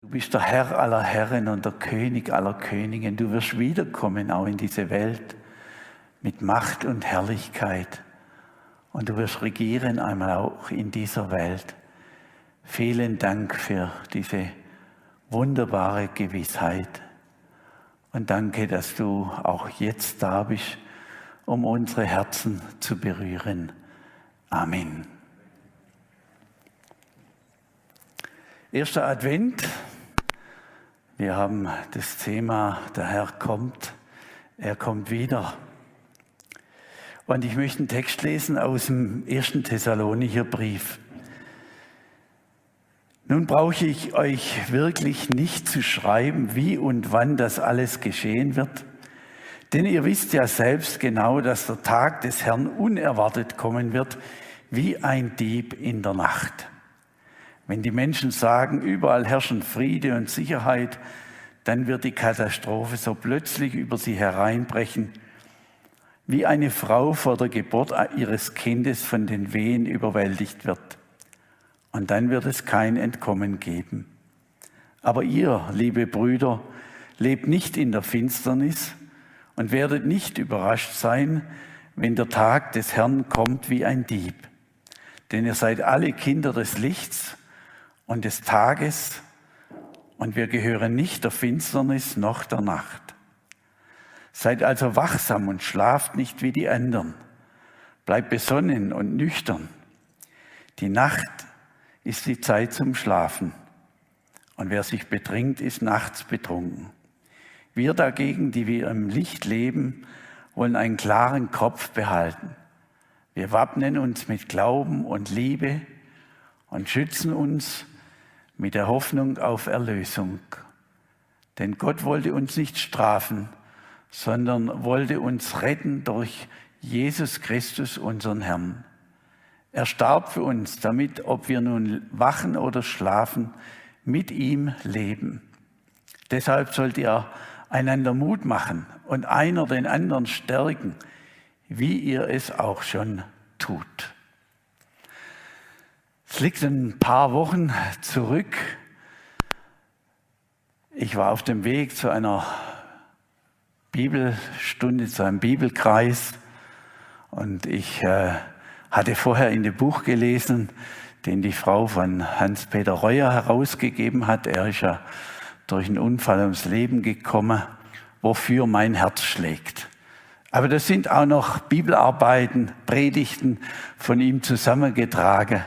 Du bist der Herr aller Herren und der König aller Königen. Du wirst wiederkommen auch in diese Welt mit Macht und Herrlichkeit. Und du wirst regieren einmal auch in dieser Welt. Vielen Dank für diese wunderbare Gewissheit. Und danke, dass du auch jetzt da bist, um unsere Herzen zu berühren. Amen. Erster Advent. Wir haben das Thema, der Herr kommt, er kommt wieder. Und ich möchte einen Text lesen aus dem ersten Thessalonicher Brief. Nun brauche ich euch wirklich nicht zu schreiben, wie und wann das alles geschehen wird, denn ihr wisst ja selbst genau, dass der Tag des Herrn unerwartet kommen wird, wie ein Dieb in der Nacht. Wenn die Menschen sagen, überall herrschen Friede und Sicherheit, dann wird die Katastrophe so plötzlich über sie hereinbrechen, wie eine Frau vor der Geburt ihres Kindes von den Wehen überwältigt wird. Und dann wird es kein Entkommen geben. Aber ihr, liebe Brüder, lebt nicht in der Finsternis und werdet nicht überrascht sein, wenn der Tag des Herrn kommt wie ein Dieb. Denn ihr seid alle Kinder des Lichts und des Tages und wir gehören nicht der Finsternis noch der Nacht. Seid also wachsam und schlaft nicht wie die anderen. Bleibt besonnen und nüchtern. Die Nacht ist die Zeit zum Schlafen. Und wer sich betrinkt, ist nachts betrunken. Wir dagegen, die wir im Licht leben, wollen einen klaren Kopf behalten. Wir wappnen uns mit Glauben und Liebe und schützen uns mit der Hoffnung auf Erlösung. Denn Gott wollte uns nicht strafen, sondern wollte uns retten durch Jesus Christus, unseren Herrn. Er starb für uns, damit, ob wir nun wachen oder schlafen, mit ihm leben. Deshalb sollt ihr einander Mut machen und einer den anderen stärken, wie ihr es auch schon tut. Es liegt ein paar Wochen zurück. Ich war auf dem Weg zu einer Bibelstunde, zu einem Bibelkreis und ich äh, hatte vorher in dem Buch gelesen, den die Frau von Hans-Peter Reuer herausgegeben hat. Er ist ja durch einen Unfall ums Leben gekommen, wofür mein Herz schlägt. Aber das sind auch noch Bibelarbeiten, Predigten von ihm zusammengetragen.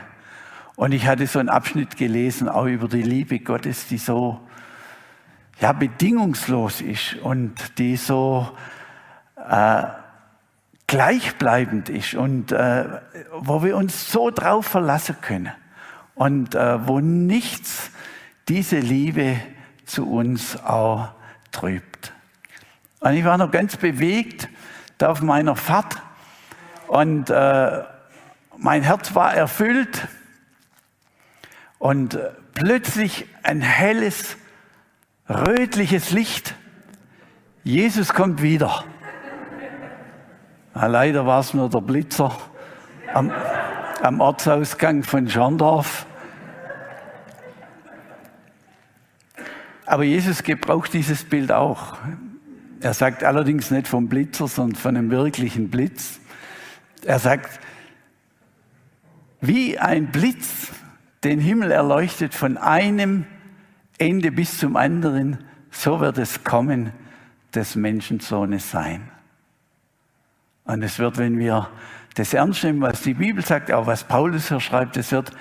Und ich hatte so einen Abschnitt gelesen, auch über die Liebe Gottes, die so ja, bedingungslos ist und die so äh, gleichbleibend ist und äh, wo wir uns so drauf verlassen können und äh, wo nichts diese Liebe zu uns auch trübt. Und ich war noch ganz bewegt da auf meiner Fahrt und äh, mein Herz war erfüllt und plötzlich ein helles, rötliches Licht. Jesus kommt wieder. Na, leider war es nur der Blitzer am, am Ortsausgang von Schandorf. Aber Jesus gebraucht dieses Bild auch. Er sagt allerdings nicht vom Blitzer, sondern von einem wirklichen Blitz. Er sagt, wie ein Blitz den Himmel erleuchtet von einem Ende bis zum anderen, so wird es kommen des Menschensohnes sein. Und es wird, wenn wir das ernst nehmen, was die Bibel sagt, auch was Paulus hier schreibt, es wird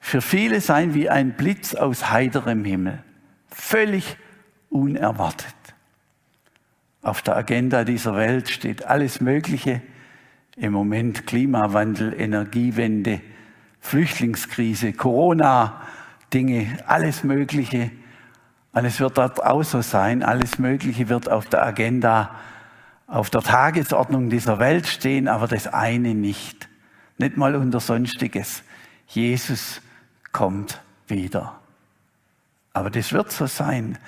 für viele sein wie ein Blitz aus heiterem Himmel. Völlig unerwartet. Auf der Agenda dieser Welt steht alles Mögliche. Im Moment Klimawandel, Energiewende, Flüchtlingskrise, Corona-Dinge, alles Mögliche. Und es wird dort auch so sein, alles Mögliche wird auf der Agenda auf der Tagesordnung dieser Welt stehen, aber das eine nicht. Nicht mal unter Sonstiges. Jesus kommt wieder. Aber das wird so sein.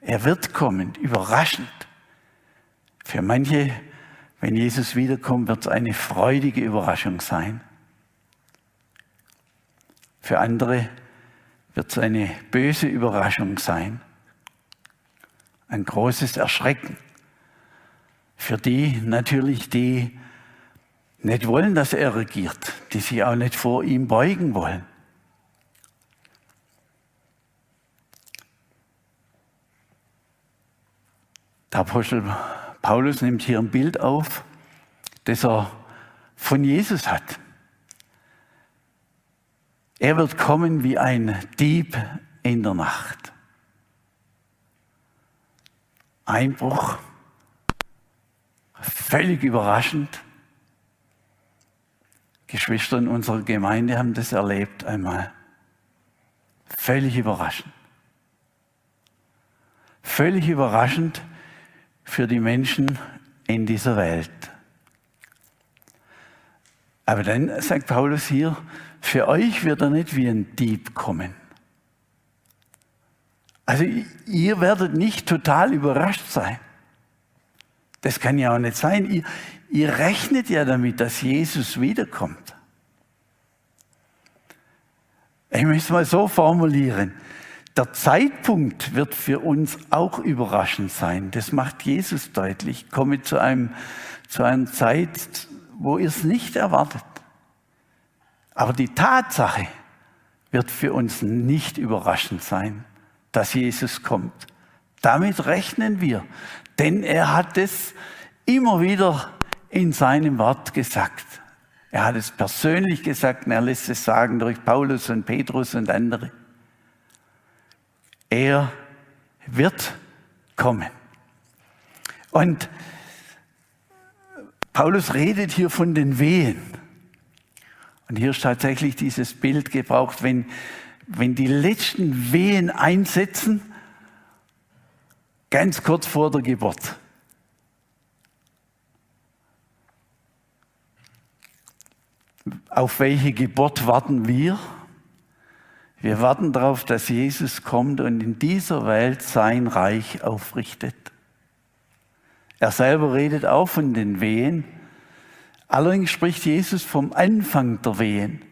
Er wird kommen, überraschend. Für manche, wenn Jesus wiederkommt, wird es eine freudige Überraschung sein. Für andere wird es eine böse Überraschung sein. Ein großes Erschrecken. Für die natürlich, die nicht wollen, dass er regiert, die sich auch nicht vor ihm beugen wollen. Der Apostel Paulus nimmt hier ein Bild auf, das er von Jesus hat. Er wird kommen wie ein Dieb in der Nacht. Einbruch, völlig überraschend. Geschwister in unserer Gemeinde haben das erlebt einmal. Völlig überraschend. Völlig überraschend für die Menschen in dieser Welt. Aber dann sagt Paulus hier, für euch wird er nicht wie ein Dieb kommen. Also ihr werdet nicht total überrascht sein. Das kann ja auch nicht sein. Ihr, ihr rechnet ja damit, dass Jesus wiederkommt. Ich möchte es mal so formulieren. Der Zeitpunkt wird für uns auch überraschend sein. Das macht Jesus deutlich. Ich komme zu, einem, zu einer Zeit, wo ihr es nicht erwartet. Aber die Tatsache wird für uns nicht überraschend sein, dass Jesus kommt. Damit rechnen wir, denn er hat es immer wieder in seinem Wort gesagt. Er hat es persönlich gesagt und er lässt es sagen durch Paulus und Petrus und andere. Er wird kommen. Und Paulus redet hier von den Wehen. Und hier ist tatsächlich dieses Bild gebraucht, wenn, wenn die letzten Wehen einsetzen, ganz kurz vor der Geburt. Auf welche Geburt warten wir? Wir warten darauf, dass Jesus kommt und in dieser Welt sein Reich aufrichtet. Er selber redet auch von den Wehen. Allerdings spricht Jesus vom Anfang der Wehen.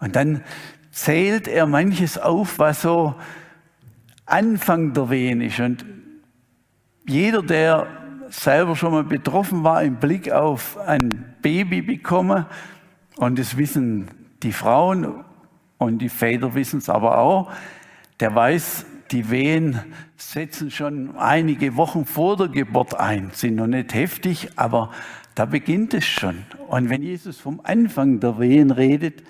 Und dann zählt er manches auf, was so Anfang der Wehen ist. Und jeder, der selber schon mal betroffen war, im Blick auf ein Baby bekommen, und das wissen die Frauen und die Väter wissen es aber auch. Der weiß, die Wehen setzen schon einige Wochen vor der Geburt ein, sind noch nicht heftig, aber da beginnt es schon. Und wenn Jesus vom Anfang der Wehen redet,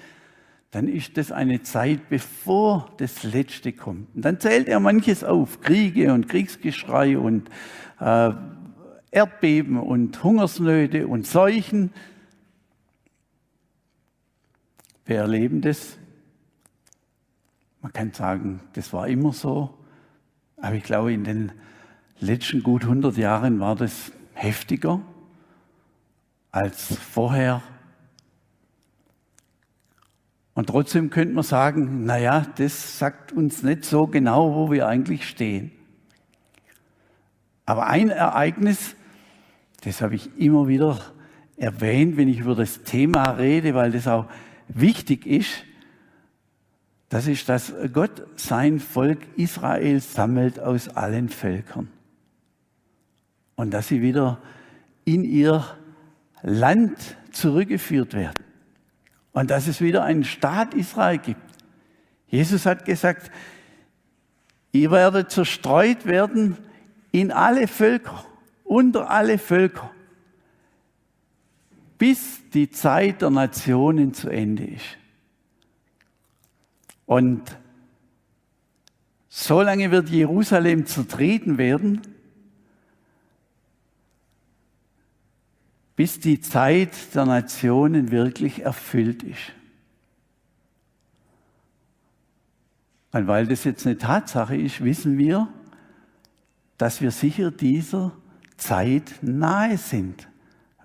dann ist das eine Zeit, bevor das Letzte kommt. Und dann zählt er manches auf, Kriege und Kriegsgeschrei und äh, Erdbeben und Hungersnöte und Seuchen. Wir erleben das man kann sagen, das war immer so, aber ich glaube, in den letzten gut 100 Jahren war das heftiger als vorher. Und trotzdem könnte man sagen, naja, das sagt uns nicht so genau, wo wir eigentlich stehen. Aber ein Ereignis, das habe ich immer wieder erwähnt, wenn ich über das Thema rede, weil das auch wichtig ist, das ist, dass Gott sein Volk Israel sammelt aus allen Völkern. Und dass sie wieder in ihr Land zurückgeführt werden. Und dass es wieder einen Staat Israel gibt. Jesus hat gesagt, ihr werdet zerstreut werden in alle Völker, unter alle Völker, bis die Zeit der Nationen zu Ende ist. Und so lange wird Jerusalem zertreten werden, bis die Zeit der Nationen wirklich erfüllt ist. Und weil das jetzt eine Tatsache ist, wissen wir, dass wir sicher dieser Zeit nahe sind,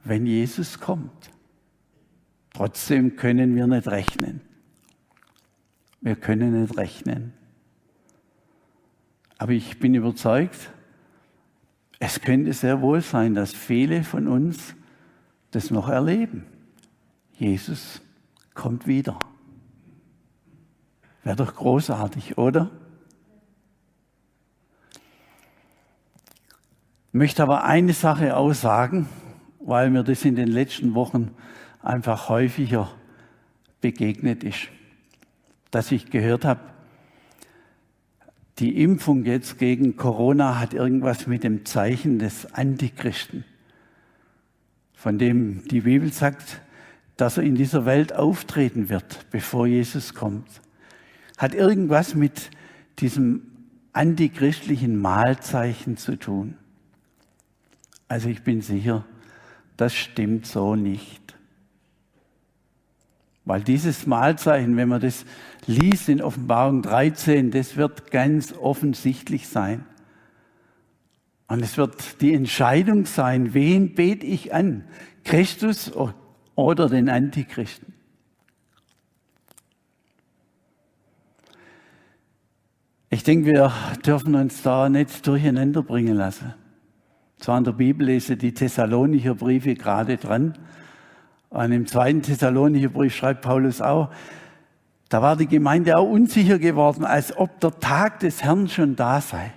wenn Jesus kommt. Trotzdem können wir nicht rechnen. Wir können nicht rechnen. Aber ich bin überzeugt, es könnte sehr wohl sein, dass viele von uns das noch erleben. Jesus kommt wieder. Wäre doch großartig, oder? Ich möchte aber eine Sache aussagen, weil mir das in den letzten Wochen einfach häufiger begegnet ist, dass ich gehört habe, die Impfung jetzt gegen Corona hat irgendwas mit dem Zeichen des Antichristen, von dem die Bibel sagt, dass er in dieser Welt auftreten wird, bevor Jesus kommt, hat irgendwas mit diesem antichristlichen Mahlzeichen zu tun. Also ich bin sicher, das stimmt so nicht. Weil dieses Mahlzeichen, wenn man das liest in Offenbarung 13, das wird ganz offensichtlich sein. Und es wird die Entscheidung sein, wen bete ich an? Christus oder den Antichristen? Ich denke, wir dürfen uns da nicht durcheinander bringen lassen. Zwar in der Bibel lese die Thessalonicher Briefe gerade dran, und im zweiten Thessalonicher Brief schreibt Paulus auch, da war die Gemeinde auch unsicher geworden, als ob der Tag des Herrn schon da sei.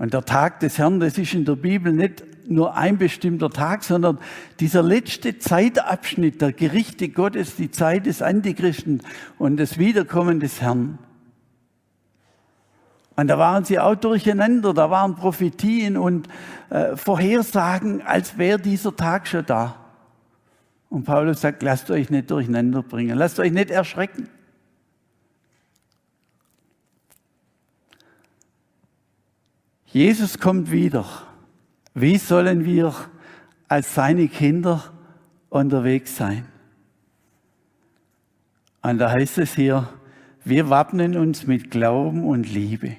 Und der Tag des Herrn, das ist in der Bibel nicht nur ein bestimmter Tag, sondern dieser letzte Zeitabschnitt der Gerichte Gottes, die Zeit des Antichristen und das Wiederkommen des Herrn. Und da waren sie auch durcheinander, da waren Prophetien und äh, Vorhersagen, als wäre dieser Tag schon da. Und Paulus sagt, lasst euch nicht durcheinander bringen, lasst euch nicht erschrecken. Jesus kommt wieder. Wie sollen wir als seine Kinder unterwegs sein? Und da heißt es hier, wir wappnen uns mit Glauben und Liebe.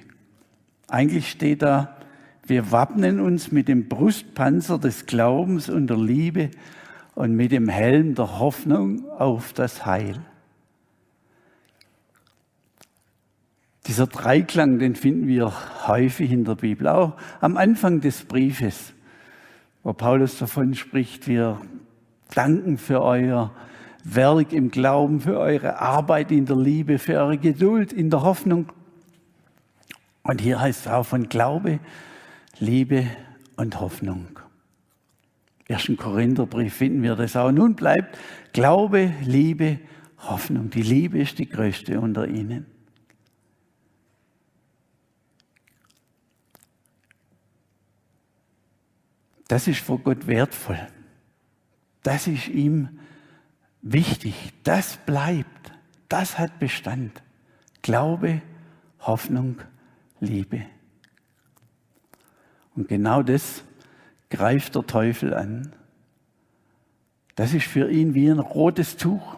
Eigentlich steht da, wir wappnen uns mit dem Brustpanzer des Glaubens und der Liebe und mit dem Helm der Hoffnung auf das Heil. Dieser Dreiklang, den finden wir häufig in der Bibel, auch am Anfang des Briefes, wo Paulus davon spricht, wir danken für euer Werk im Glauben, für eure Arbeit in der Liebe, für eure Geduld in der Hoffnung. Und hier heißt es auch von Glaube, Liebe und Hoffnung ersten Korintherbrief finden wir das auch. Nun bleibt Glaube, Liebe, Hoffnung. Die Liebe ist die größte unter ihnen. Das ist vor Gott wertvoll. Das ist ihm wichtig. Das bleibt. Das hat Bestand. Glaube, Hoffnung, Liebe. Und genau das greift der Teufel an. Das ist für ihn wie ein rotes Tuch.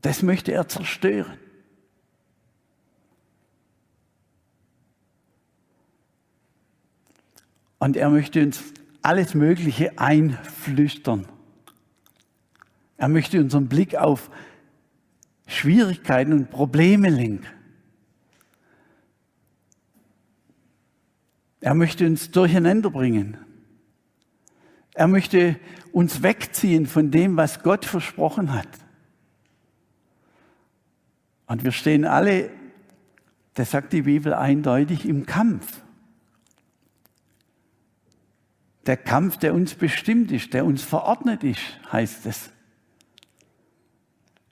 Das möchte er zerstören. Und er möchte uns alles Mögliche einflüstern. Er möchte unseren Blick auf Schwierigkeiten und Probleme lenken. Er möchte uns durcheinander bringen. Er möchte uns wegziehen von dem, was Gott versprochen hat. Und wir stehen alle, das sagt die Bibel eindeutig, im Kampf. Der Kampf, der uns bestimmt ist, der uns verordnet ist, heißt es.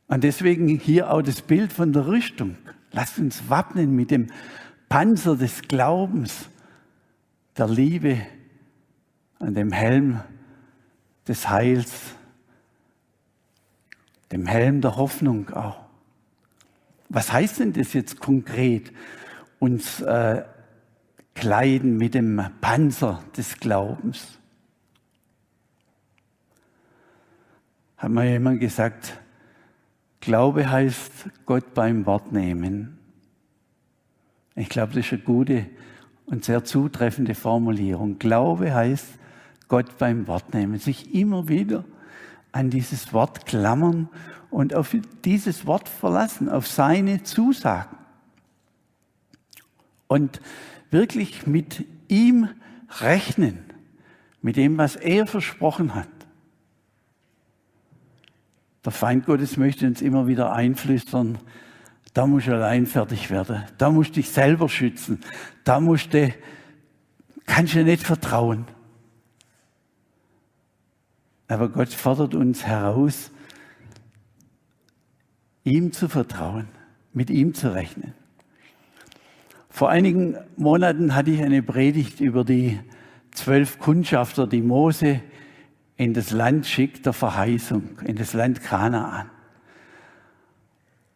Und deswegen hier auch das Bild von der Rüstung. Lasst uns wappnen mit dem Panzer des Glaubens, der Liebe an dem Helm des Heils, dem Helm der Hoffnung auch. Was heißt denn das jetzt konkret? Uns äh, kleiden mit dem Panzer des Glaubens. Hat mal jemand gesagt, Glaube heißt Gott beim Wort nehmen. Ich glaube, das ist eine gute und sehr zutreffende Formulierung. Glaube heißt Gott beim Wort nehmen, sich immer wieder an dieses Wort klammern und auf dieses Wort verlassen, auf seine Zusagen. Und wirklich mit ihm rechnen, mit dem, was er versprochen hat. Der Feind Gottes möchte uns immer wieder einflüstern, Da musst du allein fertig werden. Da musst du dich selber schützen. Da musst du, kannst du nicht vertrauen. Aber Gott fordert uns heraus, ihm zu vertrauen, mit ihm zu rechnen. Vor einigen Monaten hatte ich eine Predigt über die zwölf Kundschafter, die Mose in das Land schickt der Verheißung, in das Land Kanaan.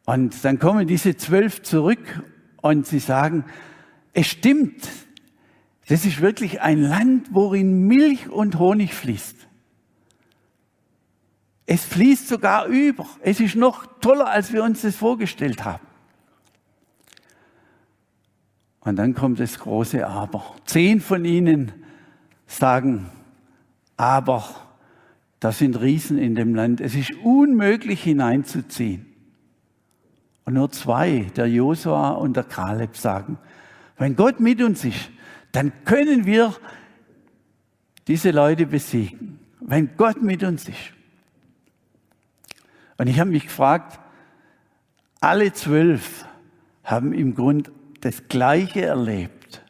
Und dann kommen diese zwölf zurück und sie sagen, es stimmt, das ist wirklich ein Land, worin Milch und Honig fließt. Es fließt sogar über. Es ist noch toller, als wir uns das vorgestellt haben. Und dann kommt das große Aber. Zehn von ihnen sagen, aber da sind Riesen in dem Land. Es ist unmöglich hineinzuziehen. Und nur zwei, der Josua und der Kaleb, sagen, wenn Gott mit uns ist, dann können wir diese Leute besiegen. Wenn Gott mit uns ist. Und ich habe mich gefragt, alle zwölf haben im Grund das Gleiche erlebt.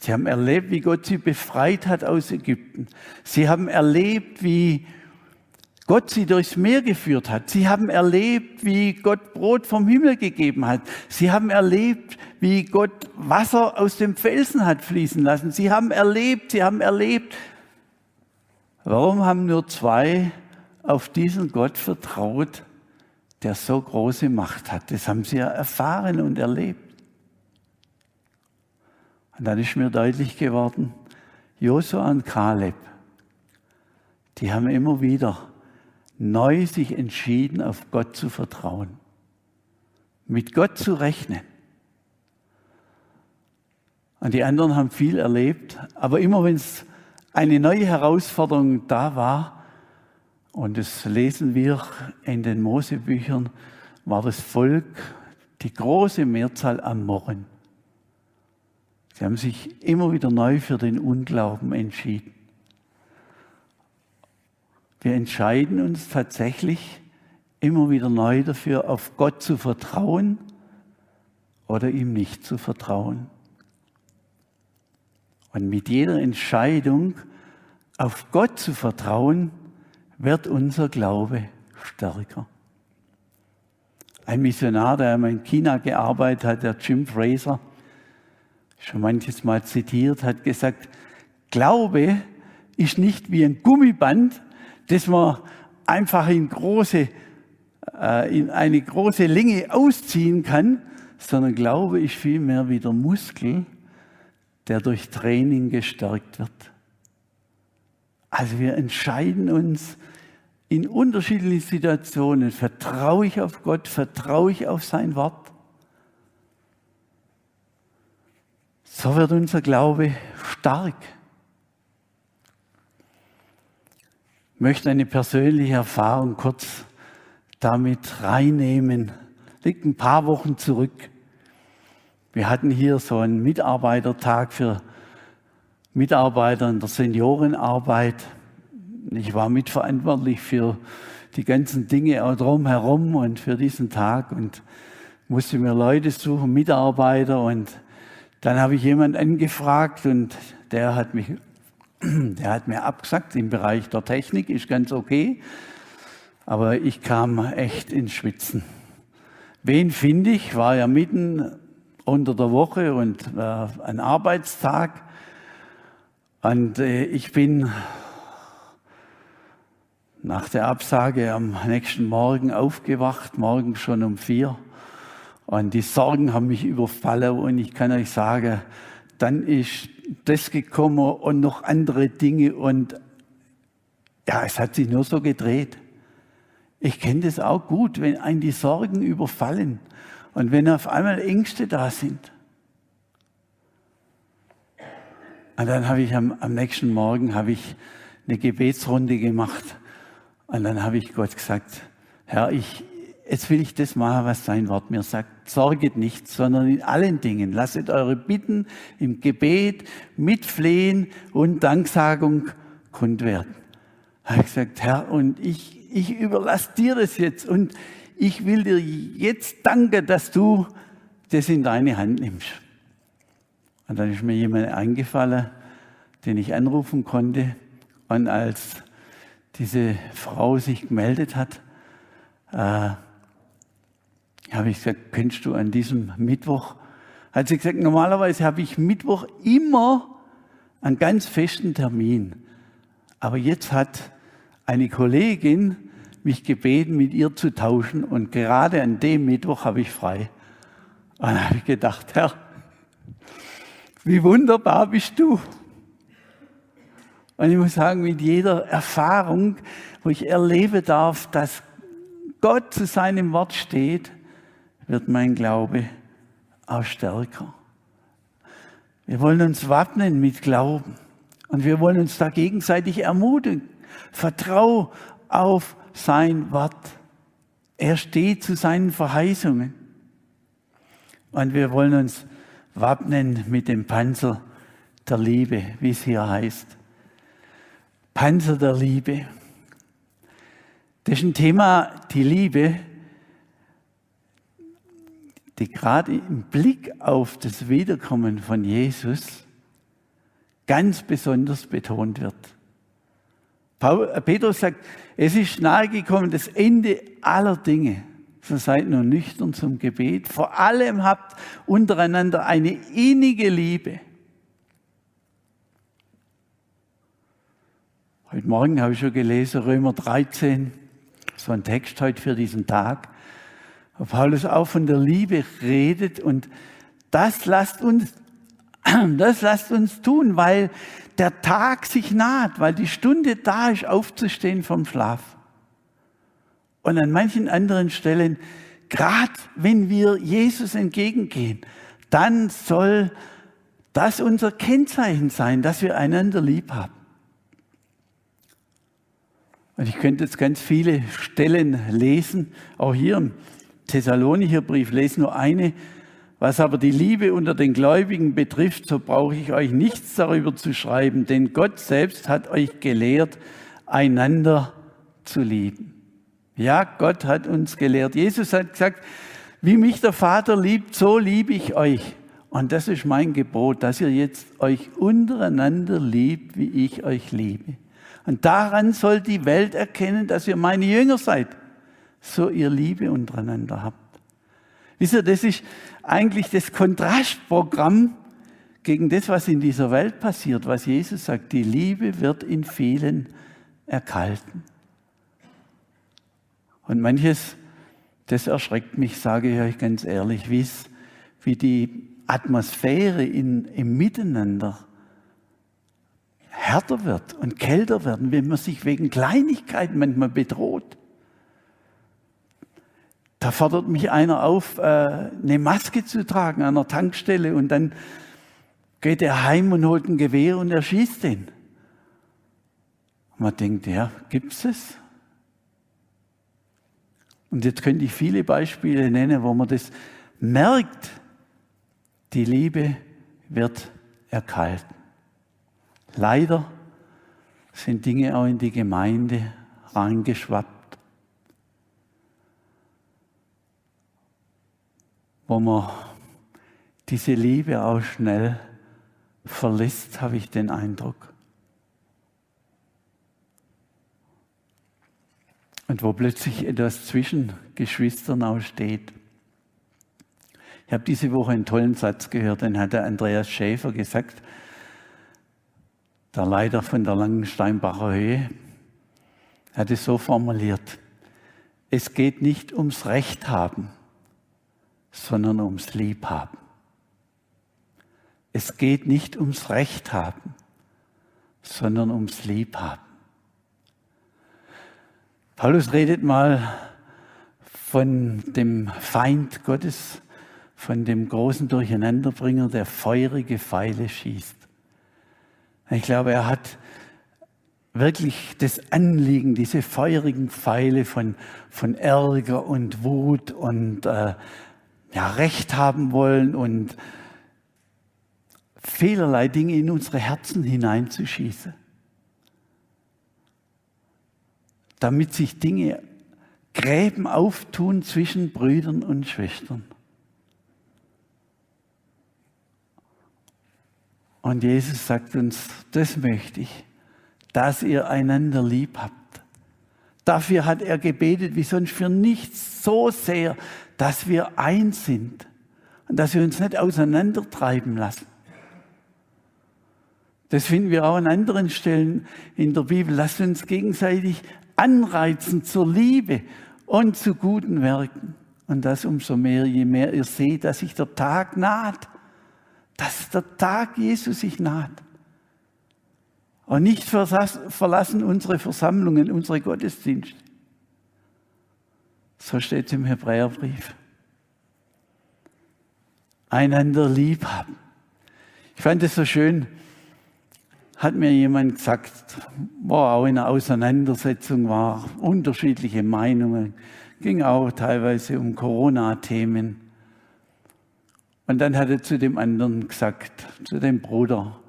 Sie haben erlebt, wie Gott sie befreit hat aus Ägypten. Sie haben erlebt, wie Gott sie durchs Meer geführt hat. Sie haben erlebt, wie Gott Brot vom Himmel gegeben hat. Sie haben erlebt, wie Gott Wasser aus dem Felsen hat fließen lassen. Sie haben erlebt, sie haben erlebt. Warum haben nur zwei auf diesen Gott vertraut, der so große Macht hat? Das haben sie ja erfahren und erlebt. Und dann ist mir deutlich geworden, Josua und Kaleb, die haben immer wieder neu sich entschieden, auf Gott zu vertrauen, mit Gott zu rechnen. Und die anderen haben viel erlebt, aber immer wenn es eine neue Herausforderung da war, und das lesen wir in den Mosebüchern, war das Volk die große Mehrzahl am Morren. Sie haben sich immer wieder neu für den Unglauben entschieden. Wir entscheiden uns tatsächlich immer wieder neu dafür, auf Gott zu vertrauen oder ihm nicht zu vertrauen. Und mit jeder Entscheidung, auf Gott zu vertrauen, wird unser Glaube stärker. Ein Missionar, der in China gearbeitet hat, der Jim Fraser, schon manches Mal zitiert, hat gesagt, Glaube ist nicht wie ein Gummiband, das man einfach in, große, äh, in eine große Länge ausziehen kann, sondern Glaube ist vielmehr wie der Muskel, der durch Training gestärkt wird. Also wir entscheiden uns in unterschiedlichen Situationen, vertraue ich auf Gott, vertraue ich auf sein Wort So wird unser Glaube stark. Ich möchte eine persönliche Erfahrung kurz damit reinnehmen. Liegt ein paar Wochen zurück. Wir hatten hier so einen Mitarbeitertag für Mitarbeiter in der Seniorenarbeit. Ich war mitverantwortlich für die ganzen Dinge drumherum und für diesen Tag und musste mir Leute suchen, Mitarbeiter und dann habe ich jemanden angefragt und der hat, mich, der hat mir abgesagt, im Bereich der Technik ist ganz okay, aber ich kam echt ins Schwitzen. Wen finde ich? War ja mitten unter der Woche und äh, ein Arbeitstag. Und äh, ich bin nach der Absage am nächsten Morgen aufgewacht, morgen schon um vier. Und die Sorgen haben mich überfallen und ich kann euch sagen, dann ist das gekommen und noch andere Dinge und ja, es hat sich nur so gedreht. Ich kenne das auch gut, wenn einen die Sorgen überfallen und wenn auf einmal Ängste da sind. Und dann habe ich am, am nächsten Morgen habe ich eine Gebetsrunde gemacht und dann habe ich Gott gesagt, Herr, ich, jetzt will ich das machen, was sein Wort mir sagt. Sorget nicht, sondern in allen Dingen lasset eure Bitten im Gebet mit Flehen und Danksagung kund werden. Habe ich gesagt, Herr, und ich, ich überlasse dir das jetzt und ich will dir jetzt danken, dass du das in deine Hand nimmst. Und dann ist mir jemand eingefallen, den ich anrufen konnte. Und als diese Frau sich gemeldet hat, äh, habe ich gesagt, könntest du an diesem Mittwoch, hat sie gesagt, normalerweise habe ich Mittwoch immer einen ganz festen Termin. Aber jetzt hat eine Kollegin mich gebeten, mit ihr zu tauschen und gerade an dem Mittwoch habe ich frei. Und dann habe ich gedacht, Herr, wie wunderbar bist du. Und ich muss sagen, mit jeder Erfahrung, wo ich erlebe darf, dass Gott zu seinem Wort steht, wird mein Glaube auch stärker. Wir wollen uns wappnen mit Glauben und wir wollen uns da gegenseitig ermutigen. Vertrau auf sein Wort. Er steht zu seinen Verheißungen. Und wir wollen uns wappnen mit dem Panzer der Liebe, wie es hier heißt. Panzer der Liebe. Das ist ein Thema, die Liebe, die gerade im Blick auf das Wiederkommen von Jesus ganz besonders betont wird. Äh, Petrus sagt, es ist nahegekommen das Ende aller Dinge. So seid nur nüchtern zum Gebet. Vor allem habt untereinander eine innige Liebe. Heute Morgen habe ich schon gelesen, Römer 13, so ein Text heute für diesen Tag Paulus auch von der Liebe redet und das lasst uns, das lasst uns tun, weil der Tag sich naht, weil die Stunde da ist, aufzustehen vom Schlaf. Und an manchen anderen Stellen, gerade wenn wir Jesus entgegengehen, dann soll das unser Kennzeichen sein, dass wir einander lieb haben. Und ich könnte jetzt ganz viele Stellen lesen, auch hier im Thessalonicher Brief, lese nur eine. Was aber die Liebe unter den Gläubigen betrifft, so brauche ich euch nichts darüber zu schreiben, denn Gott selbst hat euch gelehrt, einander zu lieben. Ja, Gott hat uns gelehrt. Jesus hat gesagt, wie mich der Vater liebt, so liebe ich euch. Und das ist mein Gebot, dass ihr jetzt euch untereinander liebt, wie ich euch liebe. Und daran soll die Welt erkennen, dass ihr meine Jünger seid so ihr Liebe untereinander habt. Wisst ihr, das ist eigentlich das Kontrastprogramm gegen das, was in dieser Welt passiert, was Jesus sagt. Die Liebe wird in vielen erkalten. Und manches, das erschreckt mich, sage ich euch ganz ehrlich, wie die Atmosphäre in, im Miteinander härter wird und kälter werden, wenn man sich wegen Kleinigkeiten manchmal bedroht. Da fordert mich einer auf, äh, eine Maske zu tragen an der Tankstelle und dann geht er heim und holt ein Gewehr und erschießt den. Und man denkt, ja, gibt's es? Und jetzt könnte ich viele Beispiele nennen, wo man das merkt, die Liebe wird erkalten. Leider sind Dinge auch in die Gemeinde reingeschwappt wo man diese Liebe auch schnell verlässt, habe ich den Eindruck. Und wo plötzlich etwas zwischen Geschwistern auch steht. Ich habe diese Woche einen tollen Satz gehört, den hat der Andreas Schäfer gesagt, der Leiter von der Langensteinbacher Höhe, hat es so formuliert, es geht nicht ums Recht haben, sondern ums Liebhaben. Es geht nicht ums Recht haben, sondern ums Liebhaben. Paulus redet mal von dem Feind Gottes, von dem großen Durcheinanderbringer, der feurige Pfeile schießt. Ich glaube, er hat wirklich das Anliegen, diese feurigen Pfeile von, von Ärger und Wut und äh, ja, Recht haben wollen und vielerlei Dinge in unsere Herzen hineinzuschießen. Damit sich Dinge Gräben auftun zwischen Brüdern und Schwestern. Und Jesus sagt uns, das möchte ich, dass ihr einander lieb habt. Dafür hat er gebetet, wie sonst für nichts so sehr, dass wir eins sind und dass wir uns nicht auseinandertreiben lassen. Das finden wir auch an anderen Stellen in der Bibel. Lasst uns gegenseitig anreizen zur Liebe und zu guten Werken. Und das umso mehr, je mehr ihr seht, dass sich der Tag naht, dass der Tag Jesus sich naht. Und nicht verlassen unsere Versammlungen, unsere Gottesdienste. So steht es im Hebräerbrief. Einander lieb haben. Ich fand es so schön, hat mir jemand gesagt, war auch in einer Auseinandersetzung, war unterschiedliche Meinungen, ging auch teilweise um Corona-Themen. Und dann hat er zu dem anderen gesagt, zu dem Bruder,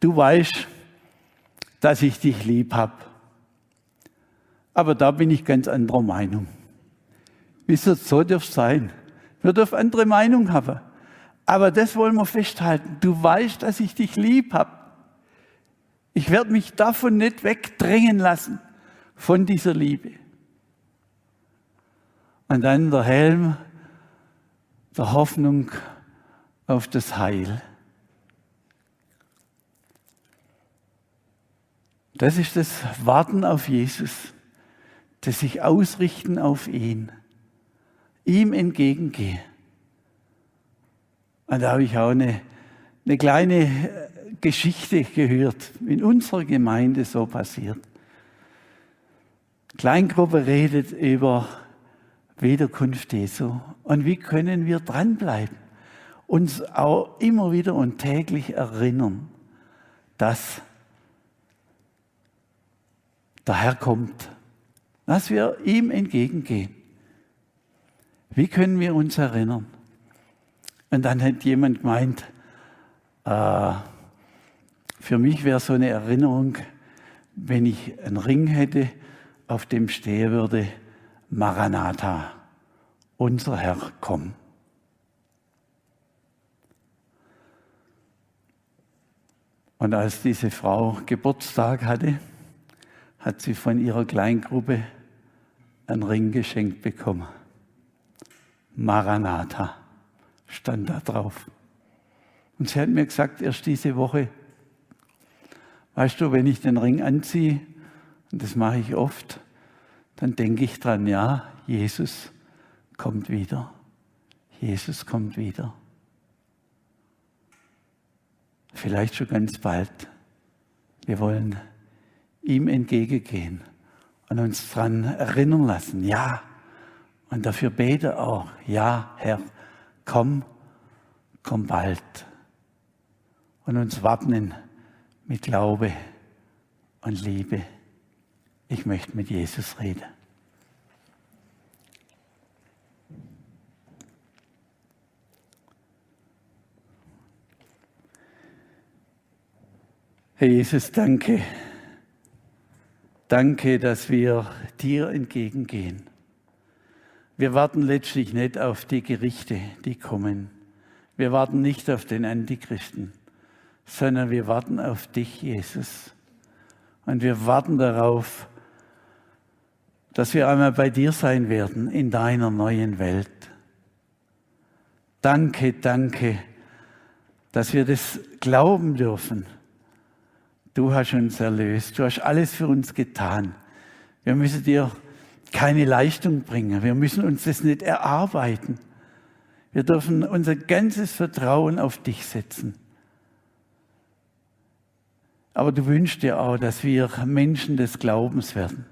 du weißt, dass ich dich lieb habe. Aber da bin ich ganz anderer Meinung. Wieso so darf es sein? Wir dürfen andere Meinung haben. Aber das wollen wir festhalten. Du weißt, dass ich dich lieb habe. Ich werde mich davon nicht wegdrängen lassen, von dieser Liebe. Und dann der Helm der Hoffnung auf das Heil. Das ist das Warten auf Jesus, das sich ausrichten auf ihn, ihm entgegengehen. Und da habe ich auch eine, eine kleine Geschichte gehört, in unserer Gemeinde so passiert. Kleingruppe redet über Wiederkunft Jesu. Und wie können wir dranbleiben? Uns auch immer wieder und täglich erinnern, dass der Herr kommt, dass wir ihm entgegengehen. Wie können wir uns erinnern? Und dann hat jemand gemeint, äh, für mich wäre so eine Erinnerung, wenn ich einen Ring hätte, auf dem stehen würde, Maranatha, unser Herr, komm. Und als diese Frau Geburtstag hatte, hat sie von ihrer Kleingruppe einen Ring geschenkt bekommen. Maranatha stand da drauf. Und sie hat mir gesagt, erst diese Woche, Weißt du, wenn ich den Ring anziehe, und das mache ich oft, dann denke ich dran, ja, Jesus kommt wieder. Jesus kommt wieder. Vielleicht schon ganz bald. Wir wollen ihm entgegengehen und uns daran erinnern lassen, ja. Und dafür bete auch, ja, Herr, komm, komm bald. Und uns wappnen mit Glaube und Liebe. Ich möchte mit Jesus reden. Herr Jesus, danke. Danke, dass wir dir entgegengehen. Wir warten letztlich nicht auf die Gerichte, die kommen. Wir warten nicht auf den Antichristen sondern wir warten auf dich, Jesus. Und wir warten darauf, dass wir einmal bei dir sein werden in deiner neuen Welt. Danke, danke, dass wir das glauben dürfen. Du hast uns erlöst, du hast alles für uns getan. Wir müssen dir keine Leistung bringen, wir müssen uns das nicht erarbeiten. Wir dürfen unser ganzes Vertrauen auf dich setzen. Aber du wünschst dir auch, dass wir Menschen des Glaubens werden,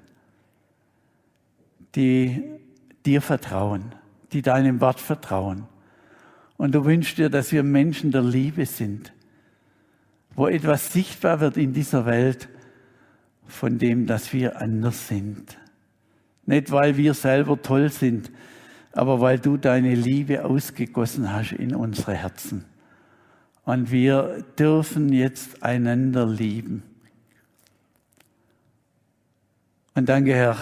die dir vertrauen, die deinem Wort vertrauen. Und du wünschst dir, dass wir Menschen der Liebe sind, wo etwas sichtbar wird in dieser Welt von dem, dass wir anders sind. Nicht, weil wir selber toll sind, aber weil du deine Liebe ausgegossen hast in unsere Herzen. Und wir dürfen jetzt einander lieben. Und danke, Herr,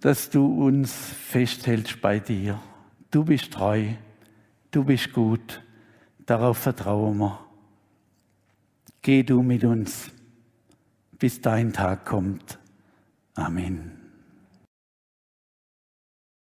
dass du uns festhältst bei dir. Du bist treu, du bist gut, darauf vertrauen wir. Geh du mit uns, bis dein Tag kommt. Amen.